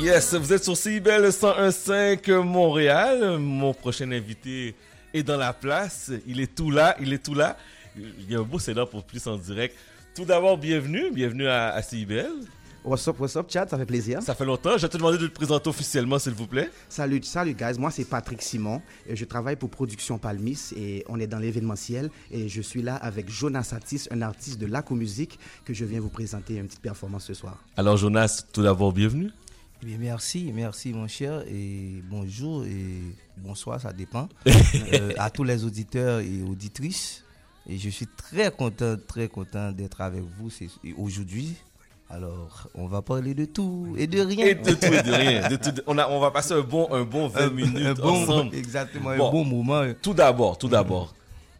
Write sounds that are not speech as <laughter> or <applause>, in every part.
Yes, vous êtes sur CIBEL 101.5 Montréal. Mon prochain invité est dans la place. Il est tout là, il est tout là. Il y a un beau là pour plus en direct. Tout d'abord, bienvenue, bienvenue à, à CIBEL. What's up, what's up, Chad? Ça fait plaisir. Ça fait longtemps. Je vais te demander de te présenter officiellement, s'il vous plaît. Salut, salut, guys. Moi, c'est Patrick Simon. Et je travaille pour Production Palmis et on est dans l'événementiel. Et je suis là avec Jonas Satis, un artiste de Laco Musique, que je viens vous présenter une petite performance ce soir. Alors, Jonas, tout d'abord, bienvenue. Eh bien, merci, merci, mon cher. Et bonjour et bonsoir, ça dépend. <laughs> Euh, à tous les auditeurs et auditrices. Et je suis très content, très content d'être avec vous aujourd'hui. Alors, on va parler de tout et de rien. Et de tout et de rien. De tout- on, a, on va passer un bon, un bon 20 minutes un bon, ensemble. Exactement, Bon. un bon moment. Tout d'abord, tout d'abord,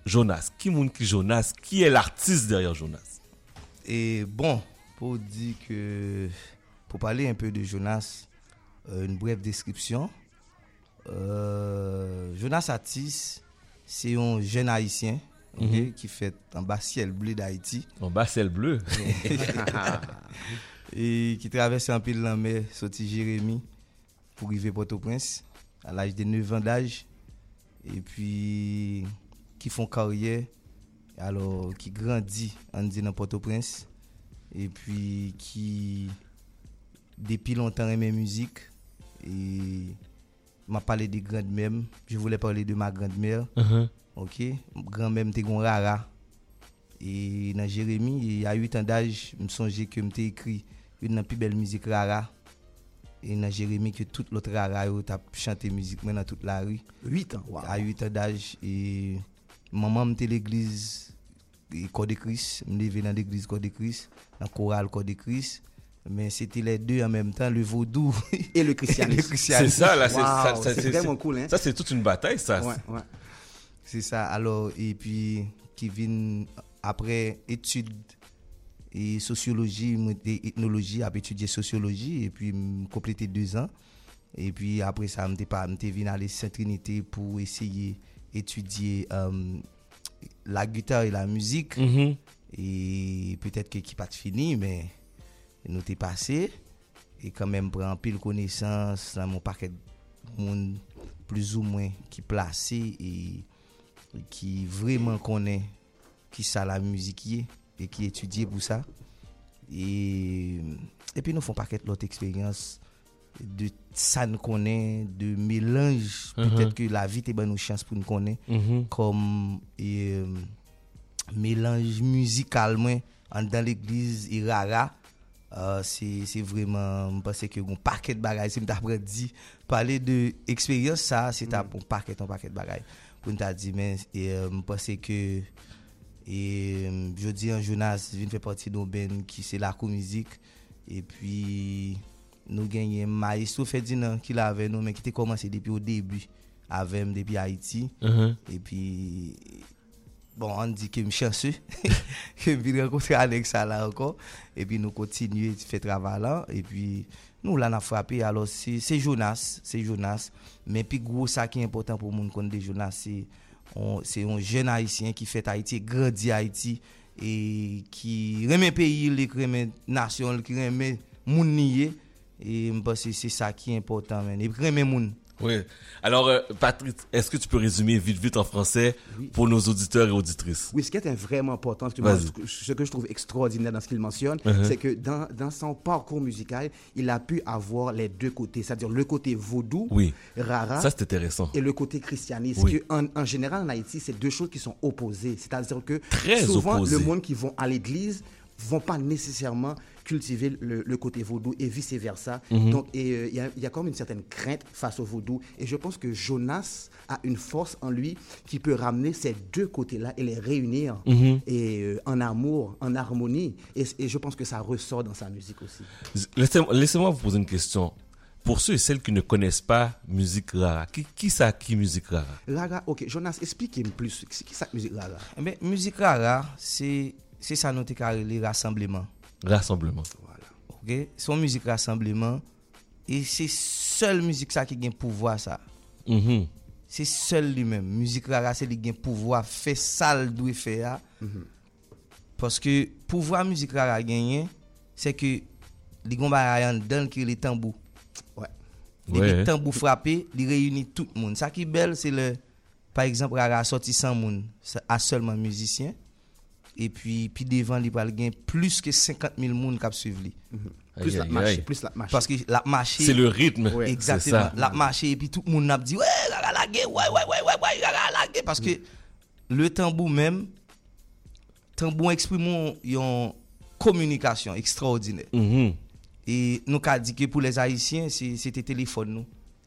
Jonas. Qui qui Jonas Qui est l'artiste derrière Jonas? Et bon, pour dire que, pour parler un peu de Jonas, euh, une brève description. Euh, Jonas Atis, c'est un jeune haïtien Mhm. qui fait en bas ciel bleu d'Haïti En bas, le bleu. <laughs> et qui traverse un peu la mer, sorti Jérémy pour arriver à Port-au-Prince à l'âge de 9 ans d'âge. Et puis, qui font carrière, alors qui grandit en dit dans Port-au-Prince. Et puis, qui, Depi lontan reme mouzik. E ma pale de grandmèm. Je voulè pale de ma grandmèm. Uh -huh. Ok. Grandmèm te gon rara. E nan Jeremie, e, a 8 an daj, m sonje ke m te ekri yon nan pi bel mouzik rara. E nan Jeremie ke tout lot rara yo tap chante mouzik men nan tout la ri. 8 an? Wow. A 8 an daj. E maman m te l'eglize Kodekris. E, m leve nan l'eglize Kodekris. Nan koral Kodekris. Mais c'était les deux en même temps, le vaudou <laughs> Et le christianisme. C'est ça, là. c'est- Wow, c'est vraiment cool, hein? Ça, c'est toute une bataille, ça. Ouais, ouais. C'est ça. Alors, et puis, vient après études et sociologie, moi, et ethnologie, après étudier sociologie, et puis me compléter deux ans. Et puis après ça, je m'étais venu aller Sainte-Trinité pour essayer d'étudier euh, la guitare et la musique. Mhm. Et peut-être que qui pas fini, mais nou te pase, e kanmen pran pil konesans nan moun paket moun plus ou mwen ki plase e ki vreman konen ki sa la müzik ye e ki etudye pou sa e epi nou fon paket lot eksperyans de sa nou konen de melanj uh -huh. petet ke la vit e ban nou chans pou nou konen uh -huh. kom euh, e, melanj müzikalmen an dan l'egliz irara. Uh, se vreman mpase ke yon paket bagay se mta apre di pale de eksperyans sa se ta pon paket an paket bagay pou mta di men e, mpase ke e, jodi an Jonas vin fè pati nou ben ki se lakou mizik e pi nou genye maestro Ferdinand ki la ave nou men ki te komanse depi ou debi avem depi Haiti uh mm-hmm. -huh. e pi bon, on dit que je suis chanceux, <laughs> que je rencontrer Alexa là encore, et puis nous continuons à faire travail là, et puis nous là, on a frappé, alors c'est Jonas, c'est Jonas, mais puis gros ça qui est important pour nous connaître Jonas, c'est un jeune haïtien qui fait Haïti, grandit Haïti, et qui remet pays, qui remet nation, qui remet monde, et je pense que c'est ça qui est important, man. et puis remet monde. Oui. Alors, euh, Patrick, est-ce que tu peux résumer vite, vite en français pour nos auditeurs et auditrices? Oui, ce qui est vraiment important, ce que, moi, ce je trouve extraordinaire dans ce qu'il mentionne, Mhm. c'est que dans, dans son parcours musical, il a pu avoir les deux côtés, c'est-à-dire le côté vaudou, Oui. rara, Ça, intéressant. et le côté christianisme. Oui. En, en général, en Haïti, c'est deux choses qui sont opposées. C'est-à-dire que Très souvent, opposées. le monde qui vont à l'église vont pas nécessairement cultiver le, le côté vaudou et vice-versa. Mhm. Donc, et, euh, il y, y a comme une certaine crainte face au vaudou. Et je pense que Jonas a une force en lui qui peut ramener ces deux côtés-là et les réunir Mhm. et, euh, en amour, en harmonie. Et, et je pense que ça ressort dans sa musique aussi. Laissez- Laissez-moi vous poser une question. Pour ceux et celles qui ne connaissent pas musique rara, qui, qui ça qui musique rara? Raga, ok, Jonas, expliquez-moi plus. Qui ça, musique Raga Eh ben, musique rara, c'est c'est ça nous carré les rassemblements. Rassemblement. Voilà. Ok? Son müzik rassemblement. E se sol müzik sa ki gen pouvoi sa. Mm -hmm. Se sol li men. Müzik rara se li gen pouvoi. Fe sal dwe fe ya. Mm -hmm. Paske pouvoi müzik rara genyen, se ke li gomba rayan den ki li tambou. Ouais. Li ouais. li tambou frape, li reyuni tout moun. Sa ki bel se le, par exemple, rara soti san moun. A solman müzisyen. epi pi devan li pal gen plus ke 50.000 moun kap suiv li. Mm -hmm. Plus la mache, plus la mache. Paske la mache... Se le ritme. Ouais. Exactement, la mache epi tout moun nap di, wey, gaga lage, wey, wey, wey, wey, gaga lage. Paske le tambou men, tambou eksprimon yon komunikasyon ekstraordinè. Mm -hmm. E nou ka di ke pou les Haitien, se te telefon nou.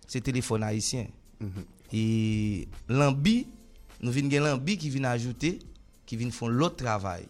Se telefon Haitien. Mm -hmm. E lan bi, nou vin gen lan bi ki vin ajoute... ki vin fon lot travay.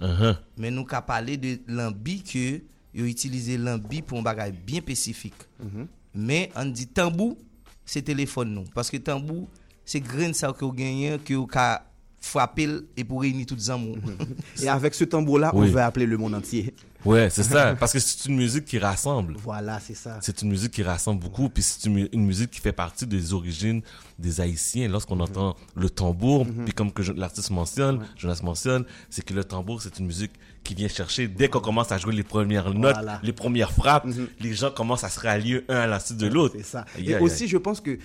Uh -huh. Men nou ka pale de lambi ke yo itilize lambi pou m bagay bien pesifik. Uh mm-hmm. -huh. Men an di tambou, se telefon nou. Paske tambou, se gren sa ki yo genyen ki yo ka frappé et pour réunir tous les amours. <laughs> Et avec ce tambour-là, Oui. on veut appeler le monde entier. Ouais, c'est ça. <laughs> Parce que c'est une musique qui rassemble. Voilà, c'est ça. C'est une musique qui rassemble beaucoup, puis c'est une, mu- une musique qui fait partie des origines des Haïtiens. Lorsqu'on entend le tambour, puis comme que l'artiste mentionne, Jonas mentionne, c'est que le tambour, c'est une musique qui vient chercher, dès qu'on commence à jouer les premières notes, Voilà. les premières frappes, les gens commencent à se rallier un à la suite de l'autre. C'est ça. Et aïe, aussi, aïe. je pense que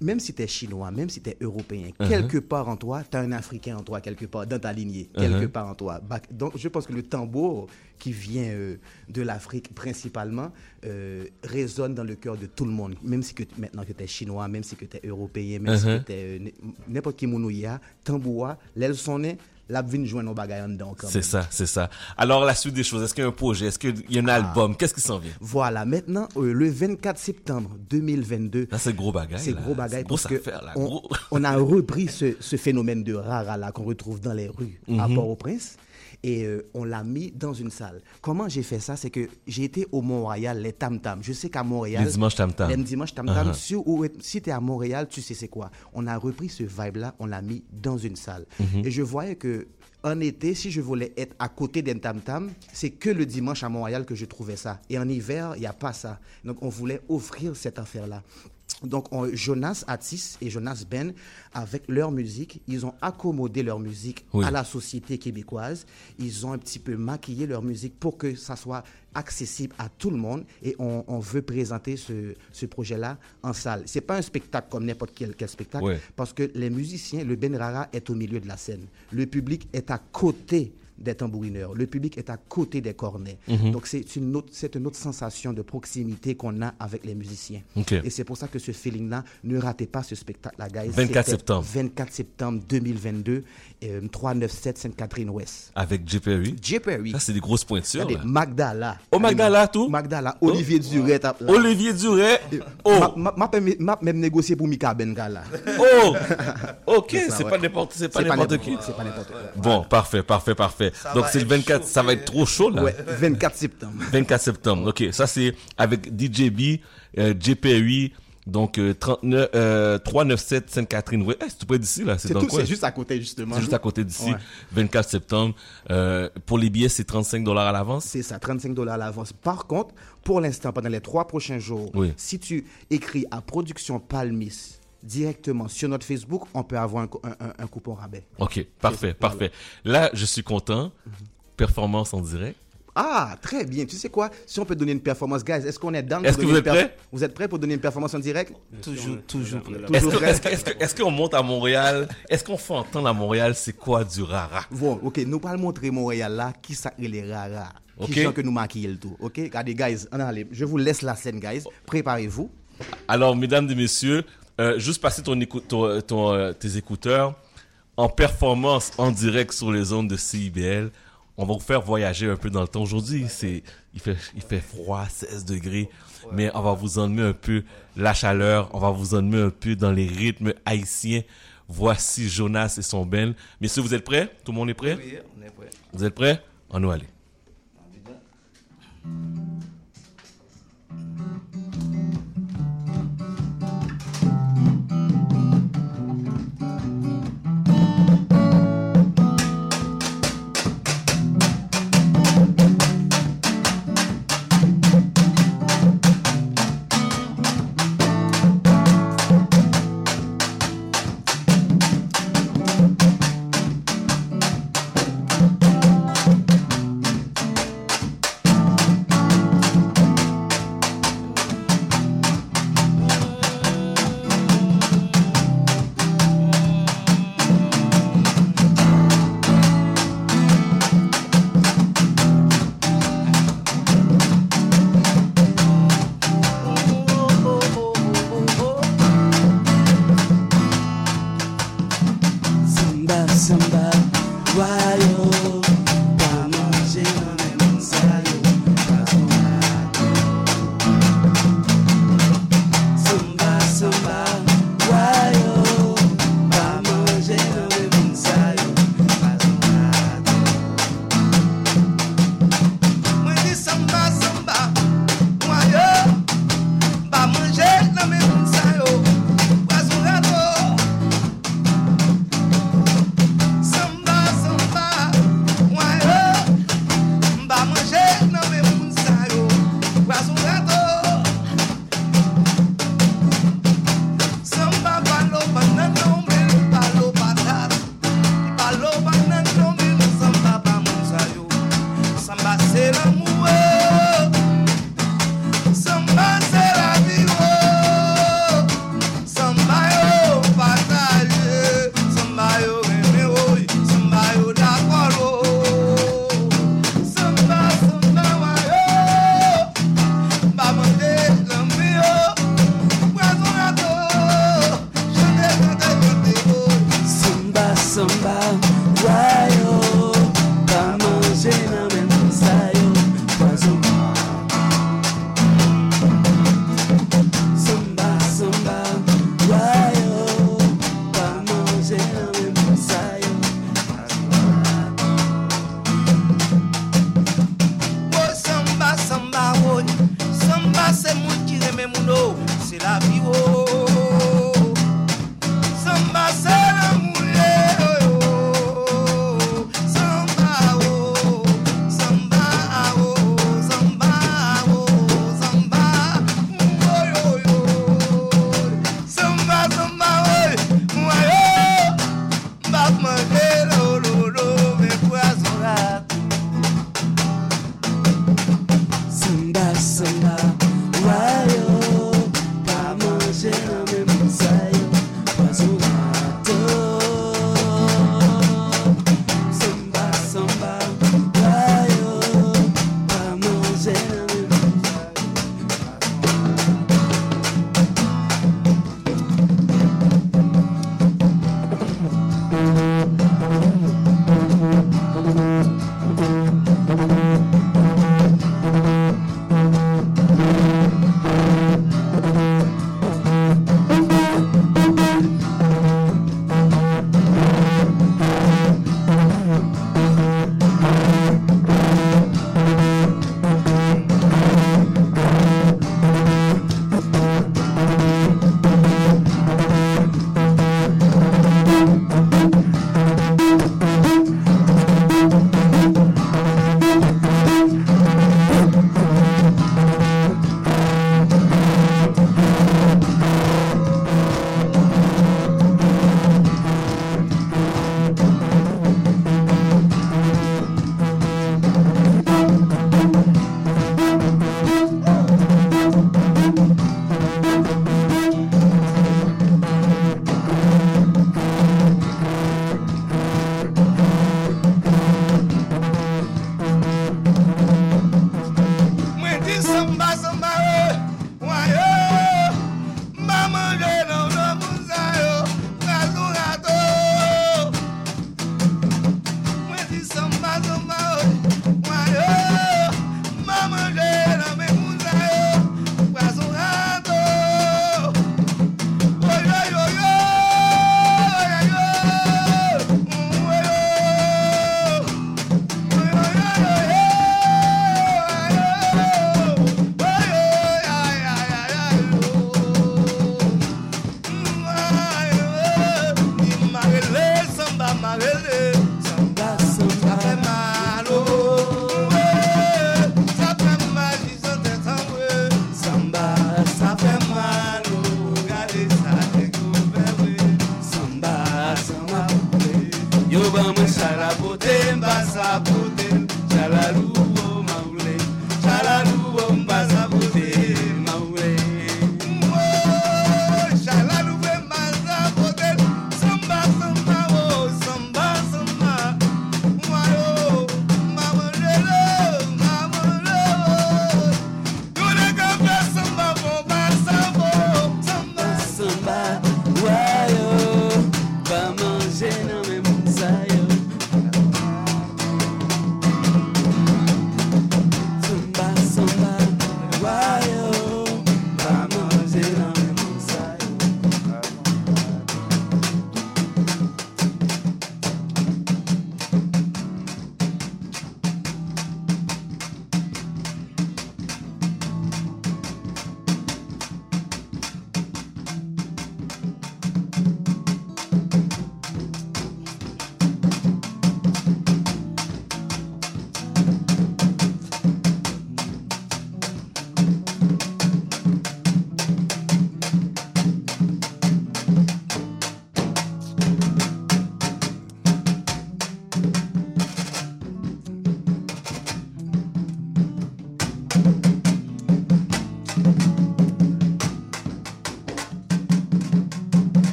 même si tu es chinois, même si tu es européen, quelque part en toi, tu as un Africain en toi, quelque part, dans ta lignée, quelque Uh-huh. part en toi. Donc, je pense que le tambour qui vient euh, de l'Afrique principalement euh, résonne dans le cœur de tout le monde. Même si que maintenant que tu es chinois, même si que tu es européen, même si Uh-huh. que tu es n'importe qui mounouya, tambour, l'aile sonne, la vine joindre nos bagages en dedans. C'est ça, c'est ça. Alors, la suite des choses, est-ce qu'il y a un projet? Est-ce qu'il y a un Ah. album? Qu'est-ce qui s'en vient? Voilà, maintenant, euh, le 24 septembre 2022, Là, c'est gros bagaille. C'est gros bagaille grosse parce que là. on, Gros. on a repris ce, ce phénomène de rara là qu'on retrouve dans les rues Mhm. à Port-au-Prince et euh, on l'a mis dans une salle. Comment j'ai fait ça? C'est que j'ai été au Mont-Royal, les Tam Tam. Je sais qu'à Montréal, Les dimanches Tam Tam. les dimanches Tam Tam, Uh-huh. si, ou- si tu es à Montréal, tu sais c'est quoi. On a repris ce vibe là, on l'a mis dans une salle. Mhm. Et je voyais que en été, si je voulais être à côté d'un Tam Tam, c'est que le dimanche à Montréal que je trouvais ça. Et en hiver, il n'y a pas ça. Donc on voulait offrir cette affaire-là. Donc on- Jonas Atis et Jonas Ben, avec leur musique, ils ont accommodé leur musique Oui. à la société québécoise. Ils ont un petit peu maquillé leur musique pour que ça soit accessible à tout le monde. Et on, on veut présenter ce, ce projet-là en salle. C'est pas un spectacle comme n'importe quel, quel spectacle, Ouais. parce que les musiciens, le Ben Rara est au milieu de la scène. Le public est à côté des tambourineurs. Le public est à côté des cornets. Mhm. Donc c'est une autre, c'est une autre sensation de proximité qu'on a avec les musiciens. Et c'est pour ça que ce feeling-là, ne ratez pas ce spectacle-là, guys. 24 C'était septembre. 24 septembre 2022, euh, 397 Sainte-Catherine-Ouest. Avec J. Perry. J. Perry, Ça, c'est des grosses pointures. regardez, là. Magdala. Oh, Magdala, tout? Magdala, Olivier Duret. tape là. Olivier Duret. Oh, Ma- ma- m'a m'a même négocié pour Mika Bengala. oh. <laughs> Ok, C'est pas n'importe, c'est pas C'est pas n'importe qui. c'est pas n'importe quoi. Bon, parfait, parfait, parfait. Donc c'est le être 24, ça va être trop chaud là. Ouais, 24 septembre. 24 septembre. Ok, ça c'est avec DJB, euh, JPUI, donc euh, 39, euh, 397 Sainte-Catherine. Ouais, c'est tout près d'ici là, c'est C'est juste à côté, justement. C'est juste à côté d'ici. Ouais. 24 septembre. Euh, pour les billets, c'est 35 dollars à l'avance. C'est ça, 35 dollars à l'avance. Par contre, pour l'instant, pendant les trois prochains jours, Oui. si tu écris à Production Palmis directement sur notre Facebook, on peut avoir un, co- un- un- un coupon rabais. Ok, parfait, Voilà. parfait. Là, je suis content. Performance en direct. Ah, très bien. Tu sais quoi? Si on peut donner une performance, guys, est-ce qu'on est down Est-ce que vous êtes prêts? Vous êtes prêts pour donner une performance en direct? Toujours, toujours. Est-ce qu'on monte à Montréal? Est-ce qu'on fait entendre à Montréal c'est quoi du rara? Bon, ok, nous allons montrer Montréal là, qui ça les raras. Ok. Qui gens que nous maquillons le tout. Ok, regardez, guys, on allez, je vous laisse la scène, guys. Préparez-vous. Alors, mesdames et messieurs, euh, juste passer ton écou- ton- ton, euh, tes écouteurs en performance en direct sur les ondes de CIBL. On va vous faire voyager un peu dans le temps. Aujourd'hui, c'est, il fait, il fait froid, 16 degrés, mais on va vous emmener un peu la chaleur. On va vous emmener un peu dans les rythmes haïtiens. Voici Jonas et son Ben. Messieurs, vous êtes prêts? Tout le monde est prêt? Oui, on est prêt. Vous êtes prêts? On nous aller.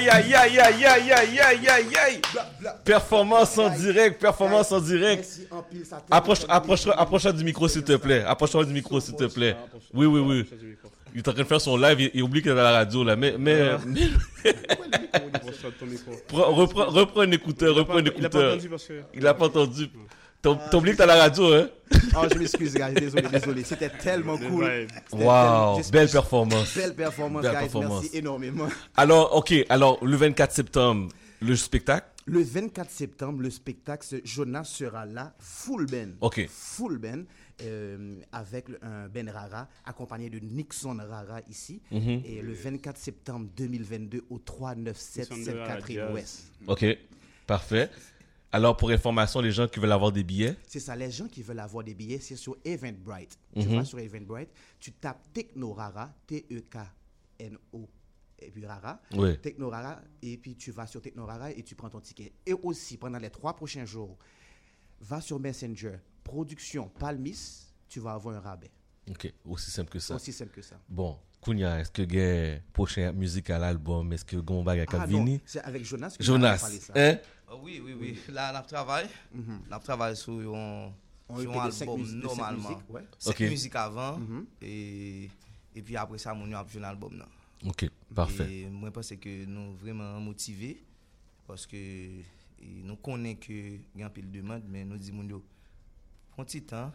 Aïe, aïe, aïe, aïe, aïe, aïe, aïe, aïe, aïe, aïe. Performance en direct, performance en direct. Approche, approche, approche du micro, s'il te plaît. Approche-toi du micro, s'il te plaît. Oui, oui, oui. Il est en train de faire son live, il, il oublie qu'il est à la radio, là. Mais, mais, mais- Prends- reprends, reprends un écouteur, reprends un Il a pas écouteur. entendu parce que. Il a pas entendu. Oublié que t'as la radio, hein? Oh, je m'excuse, guys. Désolé, désolé. C'était tellement cool. Tellement- belle performance. Belle performance, Belle guys. performance. Merci énormément. Alors, ok, alors, le 24 septembre, le spectacle? Le 24 septembre, le spectacle, Jonas sera là, full band. Ok. Full band, euh, avec un Ben Rara, accompagné de Nixon Rara ici. Mhm. Et le 24 septembre 2022 au 397 Nixon de Rara Catherine Jazz. Ouest. Ok, parfait. Alors, pour information, les gens qui veulent avoir des billets? C'est ça, les gens qui veulent avoir des billets, c'est sur Eventbrite. Tu Mhm. vas sur Eventbrite, tu tapes Techno Rara, T-E-K-N-O, et puis Rara. Ouais. Techno Rara, et puis tu vas sur Techno Rara et tu prends ton ticket. Et aussi, pendant les trois prochains jours, va sur Messenger, production Palmis, tu vas avoir un rabais. Ok, aussi simple que ça. Aussi simple que ça. Bon, Kounia, est-ce que Gay, prochain musique à l'album, est-ce que Gomba a Ah non, c'est avec Jonas que Jonas, parlé ça. hein? Ah oui, oui, oui. <laughs> Là, on travaille. On travaille sur un, On sur un album normalement. musiques, ouais. Cinq musiques avant. et, et puis après ça, on a fait un album. Ok, parfait. Et moi, je pense que nous vraiment motivés parce que nous connaissons que y a un peu de demande, mais nous disons, prends petit temps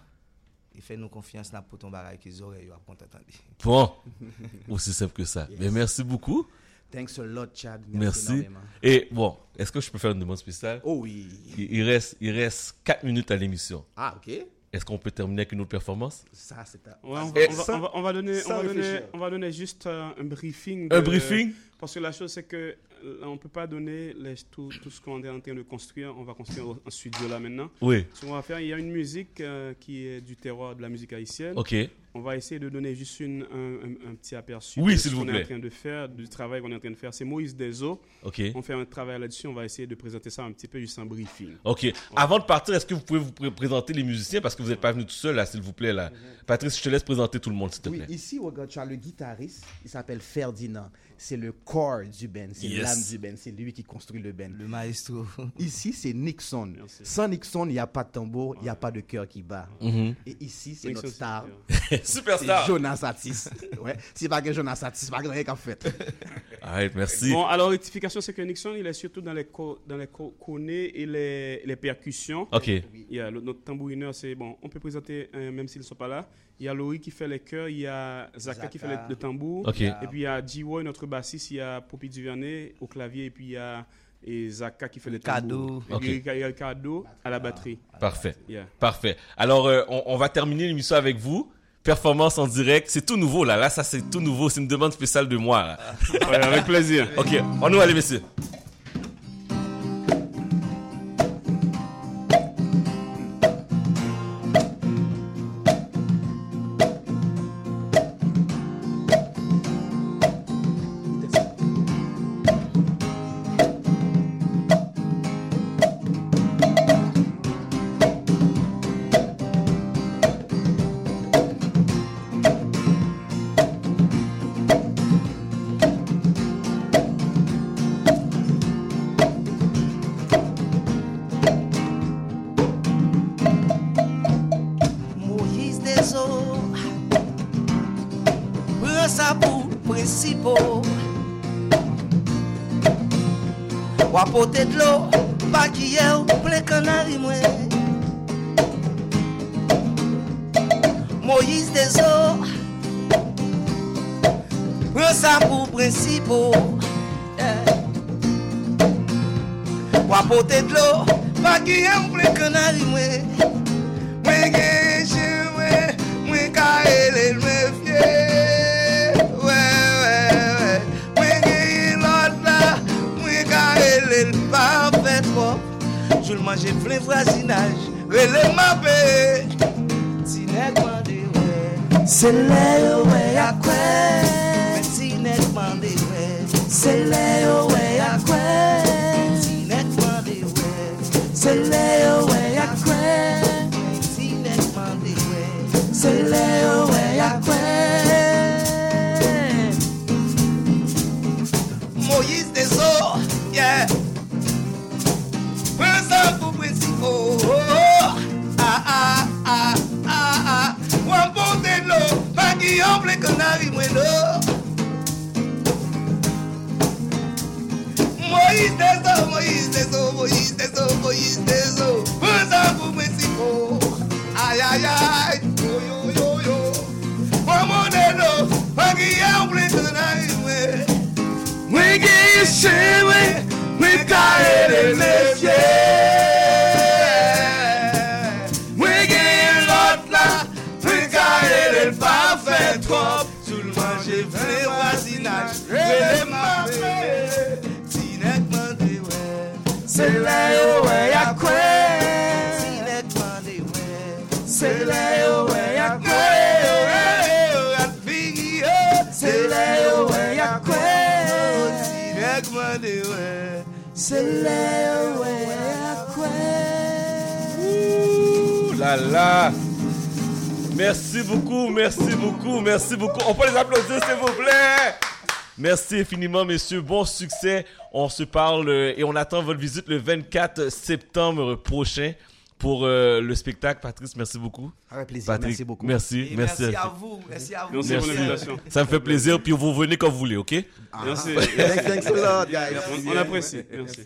et fais-nous confiance pour ton barrage que les oreilles vont t'attendre. Bon, <laughs> aussi simple que ça. Mais merci beaucoup. Thanks a lot, Chad. Merci. Et bon, est-ce que je peux faire une demande spéciale? Oh oui. Il, il reste, il reste 4 minutes à l'émission. Ah, ok. Est-ce qu'on peut terminer avec une autre performance? Ça, c'est un... Ouais, on, va, on, va, sans- on, va, on va donner, on, va donner, on va donner juste euh, un briefing. Un briefing? Parce que la chose, c'est que euh, on ne peut pas donner les- tout, tout ce qu'on est en train de construire. On va construire un studio là maintenant. Oui. Ce qu'on va faire, il y a une musique euh, qui est du terroir de la musique haïtienne. Ok. On va essayer de donner juste une, un, un- un petit aperçu Oui, de s'il ce vous qu'on est en train de faire, du travail qu'on est en train de faire. C'est Moïse Deso. Ok. On fait un travail là-dessus. On va essayer de présenter ça un petit peu juste en briefing. Ok. Avant de partir, est-ce que vous pouvez vous pré- présenter les musiciens parce que vous n'êtes pas venu tout seul là, s'il vous plaît là? Patrice, je te laisse présenter tout le monde, s'il te Oui, plaît. ici, regarde, tu as le guitariste, il s'appelle Ferdinand. C'est le corps du band, c'est Yes. l'âme du band, c'est lui qui construit le band. Le maestro. <laughs> Ici, c'est Nixon. Merci. Sans Nixon, il n'y a pas de tambour, il n'y a pas de cœur qui bat. Mhm. Et ici, c'est notre star. <laughs> <laughs> c'est- C'est Superstar. Jonas Satis. ouais. Si pas que Jonas Satis, pas rien qu'à fait. <laughs> Alright, merci. Bon, alors, rectification, c'est que Nixon, il est surtout dans les, co- dans les co- connets et les, les percussions. Ok. Il y a le- notre tambourineur, c'est bon, on peut présenter, euh, même s'ils ne sont pas là. Il y a Laurie qui fait les chœurs, il y a Zaka, qui fait le, le tambour. Ok. Et puis il y a G-Woy, notre bassiste, il y a Poppy Duvernay au clavier, et puis il y a et Zaka qui fait le tambour. Ricardo. Et Ok. puis il y a Ricardo à la batterie. Parfait. Yeah. Parfait. Alors, euh, on, on va terminer l'émission avec vous. Performance en direct. C'est tout nouveau là. Là, ça c'est tout nouveau. C'est une demande spéciale de moi. là. Ouais, avec plaisir. Ok. On nous allez, messieurs. Toujou l manje plen vrasinaj Rele mabe Ti nek mande we Se le yo we akwe Men ti nek mande we Se le yo we akwe Ti nek mande we Se le yo we akwe Ti nek mande we Se le yo we akwe kanari mwen do Moïse Deso, Moïse Deso, Moïse Deso, Moïse Deso Mwen sa pou Mexico Ay, ay, ay, yo, yo, yo, yo. Mwen mwen dedo, mwen ki yon ple kanari wazinaj, vle ma fe Sinek mande we, se le yo we ya kwe Sinek mande we, se le yo we ya kwe Se le yo we ya kwe Sinek mande we, se le yo we ya kwe Ouh là là. Merci beaucoup, merci beaucoup, merci beaucoup. On peut les applaudir, s'il vous plaît. Merci infiniment, messieurs. Bon succès. On se parle euh, et on attend votre visite le 24 septembre prochain pour euh, le spectacle. Patrice, merci beaucoup. Avec plaisir, Patrick, merci beaucoup. Merci, Et merci. Merci à vous, merci à vous Merci pour l'invitation. Ça me fait plaisir. Puis vous venez quand vous voulez, ok? Merci. Thanks, thanks a lot, guys. On, on apprécie. Merci.